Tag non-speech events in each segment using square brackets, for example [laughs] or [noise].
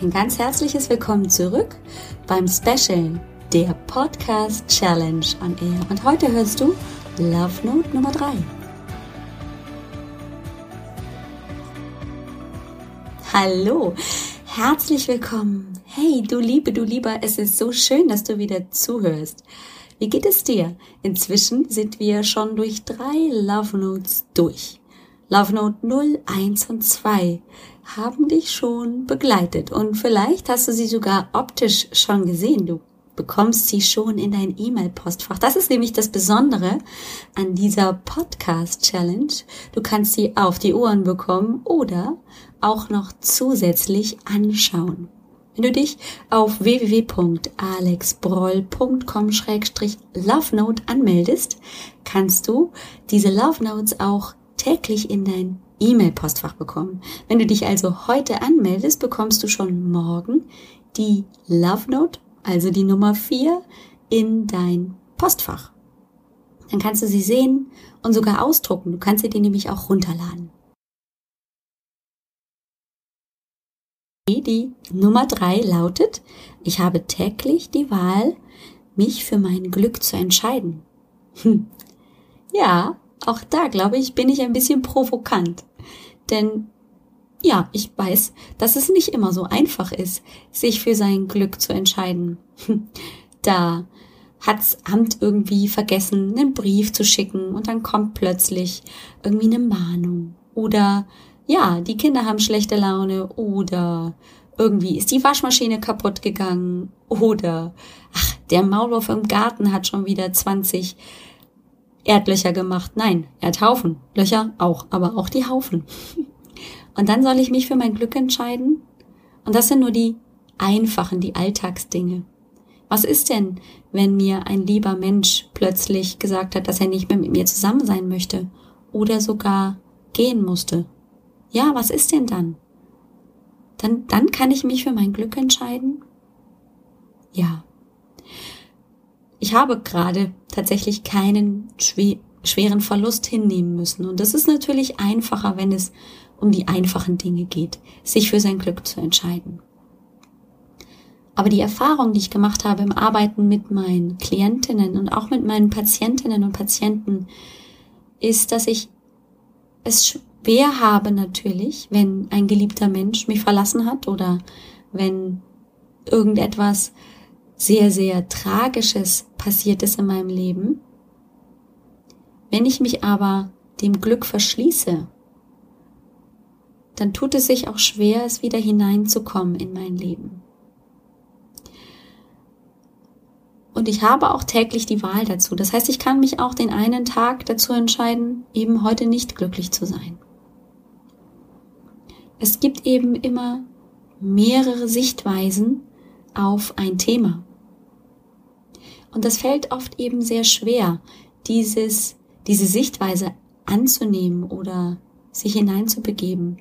ein ganz herzliches Willkommen zurück beim Special der Podcast Challenge on Air. Und heute hörst du Love Note Nummer 3. Hallo, herzlich willkommen. Hey, du Liebe, du Lieber, es ist so schön, dass du wieder zuhörst. Wie geht es dir? Inzwischen sind wir schon durch drei Love Notes durch. Love Note 0, 1 und 2 haben dich schon begleitet und vielleicht hast du sie sogar optisch schon gesehen. Du bekommst sie schon in dein E-Mail-Postfach. Das ist nämlich das Besondere an dieser Podcast-Challenge. Du kannst sie auf die Ohren bekommen oder auch noch zusätzlich anschauen. Wenn du dich auf www.alexbroll.com-lovenote anmeldest, kannst du diese Love Notes auch täglich in dein E-Mail-Postfach bekommen. Wenn du dich also heute anmeldest, bekommst du schon morgen die Love Note, also die Nummer 4, in dein Postfach. Dann kannst du sie sehen und sogar ausdrucken. Du kannst sie dir nämlich auch runterladen. Die Nummer 3 lautet, ich habe täglich die Wahl, mich für mein Glück zu entscheiden. Hm. Ja, auch da, glaube ich, bin ich ein bisschen provokant. Denn ja, ich weiß, dass es nicht immer so einfach ist, sich für sein Glück zu entscheiden. [laughs] Da hat's Amt irgendwie vergessen, einen Brief zu schicken und dann kommt plötzlich irgendwie eine Mahnung. Oder ja, die Kinder haben schlechte Laune oder irgendwie ist die Waschmaschine kaputt gegangen oder ach, der Maulwurf im Garten hat schon wieder 20 Erdlöcher gemacht. Nein, er hat Haufen. Löcher auch, aber auch die Haufen. [laughs] Und dann soll ich mich für mein Glück entscheiden? Und das sind nur die einfachen, die Alltagsdinge. Was ist denn, wenn mir ein lieber Mensch plötzlich gesagt hat, dass er nicht mehr mit mir zusammen sein möchte oder sogar gehen musste? Ja, was ist denn dann? Dann, dann kann ich mich für mein Glück entscheiden? Ja. Ich habe gerade tatsächlich keinen schweren Verlust hinnehmen müssen. Und das ist natürlich einfacher, wenn es um die einfachen Dinge geht, sich für sein Glück zu entscheiden. Aber die Erfahrung, die ich gemacht habe im Arbeiten mit meinen Klientinnen und auch mit meinen Patientinnen und Patienten, ist, dass ich es schwer habe natürlich, wenn ein geliebter Mensch mich verlassen hat oder wenn irgendetwas sehr, sehr Tragisches passiert ist in meinem Leben. Wenn ich mich aber dem Glück verschließe, dann tut es sich auch schwer, es wieder hineinzukommen in mein Leben. Und ich habe auch täglich die Wahl dazu. Das heißt, ich kann mich auch den einen Tag dazu entscheiden, eben heute nicht glücklich zu sein. Es gibt eben immer mehrere Sichtweisen auf ein Thema. Und das fällt oft eben sehr schwer, dieses, diese Sichtweise anzunehmen oder sich hineinzubegeben,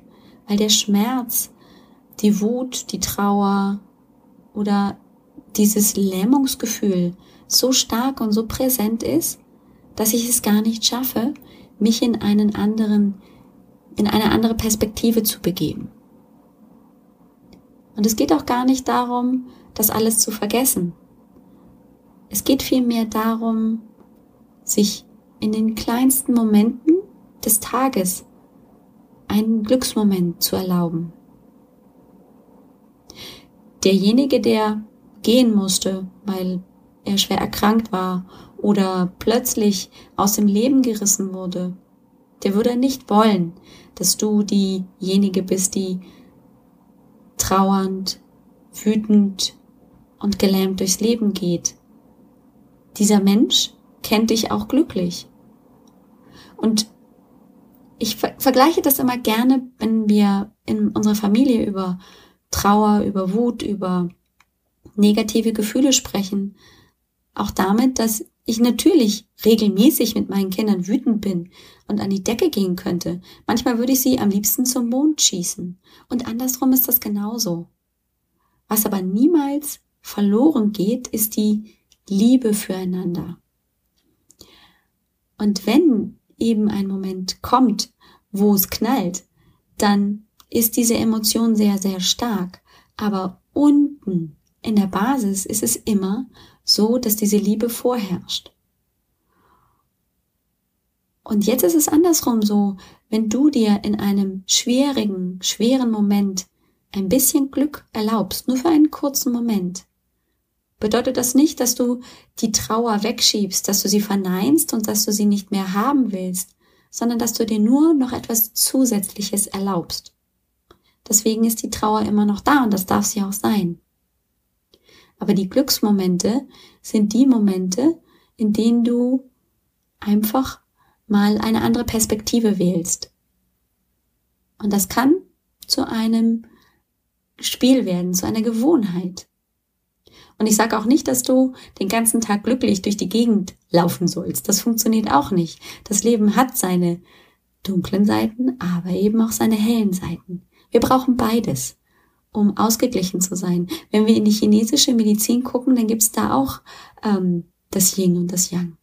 weil der Schmerz, die Wut, die Trauer oder dieses Lähmungsgefühl so stark und so präsent ist, dass ich es gar nicht schaffe, mich in einen anderen, in eine andere Perspektive zu begeben. Und es geht auch gar nicht darum, das alles zu vergessen, es geht vielmehr darum, sich in den kleinsten Momenten des Tages einen Glücksmoment zu erlauben. Derjenige, der gehen musste, weil er schwer erkrankt war oder plötzlich aus dem Leben gerissen wurde, der würde nicht wollen, dass du diejenige bist, die trauernd, wütend und gelähmt durchs Leben geht, dieser Mensch kennt dich auch glücklich. Und ich ver vergleiche das immer gerne, wenn wir in unserer Familie über Trauer, über Wut, über negative Gefühle sprechen. Auch damit, dass ich natürlich regelmäßig mit meinen Kindern wütend bin und an die Decke gehen könnte. Manchmal würde ich sie am liebsten zum Mond schießen. Und andersrum ist das genauso. Was aber niemals verloren geht, ist die Liebe füreinander. Und wenn eben ein Moment kommt, wo es knallt, dann ist diese Emotion sehr, sehr stark. Aber unten in der Basis ist es immer so, dass diese Liebe vorherrscht. Und jetzt ist es andersrum so, wenn du dir in einem schwierigen, schweren Moment ein bisschen Glück erlaubst, nur für einen kurzen Moment, bedeutet das nicht, dass du die Trauer wegschiebst, dass du sie verneinst und dass du sie nicht mehr haben willst, sondern dass du dir nur noch etwas Zusätzliches erlaubst. Deswegen ist die Trauer immer noch da und das darf sie auch sein. Aber die Glücksmomente sind die Momente, in denen du einfach mal eine andere Perspektive wählst. Und das kann zu einem Spiel werden, zu einer Gewohnheit. Und ich sage auch nicht, dass du den ganzen Tag glücklich durch die Gegend laufen sollst. Das funktioniert auch nicht. Das Leben hat seine dunklen Seiten, aber eben auch seine hellen Seiten. Wir brauchen beides, um ausgeglichen zu sein. Wenn wir in die chinesische Medizin gucken, dann gibt's da auch ähm, das Yin und das Yang.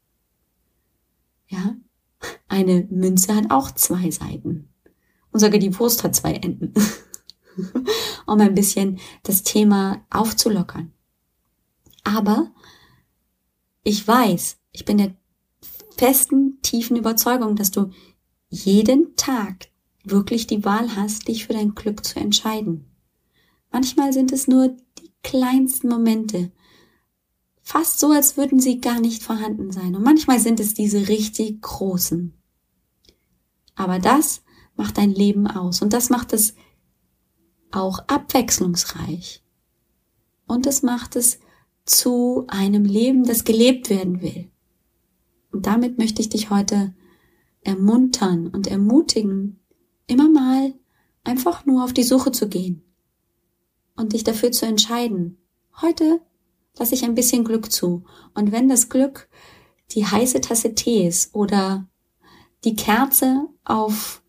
Ja, eine Münze hat auch zwei Seiten. Und sogar die Wurst hat zwei Enden. [laughs] um ein bisschen das Thema aufzulockern. Aber ich weiß, ich bin der festen, tiefen Überzeugung, dass du jeden Tag wirklich die Wahl hast, dich für dein Glück zu entscheiden. Manchmal sind es nur die kleinsten Momente, fast so, als würden sie gar nicht vorhanden sein. Und manchmal sind es diese richtig großen. Aber das macht dein Leben aus und das macht es auch abwechslungsreich. Und es macht es zu einem Leben, das gelebt werden will. Und damit möchte ich dich heute ermuntern und ermutigen, immer mal einfach nur auf die Suche zu gehen und dich dafür zu entscheiden. Heute lasse ich ein bisschen Glück zu. Und wenn das Glück die heiße Tasse Tee ist oder die Kerze auf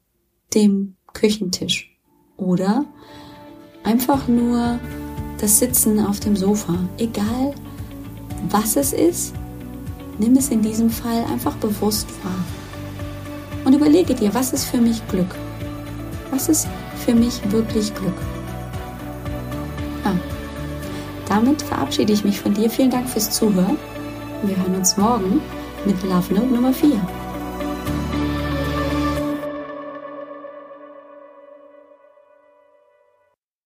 dem Küchentisch oder einfach nur das Sitzen auf dem Sofa, egal was es ist, nimm es in diesem Fall einfach bewusst wahr. Und überlege dir, was ist für mich Glück? Was ist für mich wirklich Glück? Ah, damit verabschiede ich mich von dir. Vielen Dank fürs Zuhören. Wir hören uns morgen mit Love Note Nummer 4.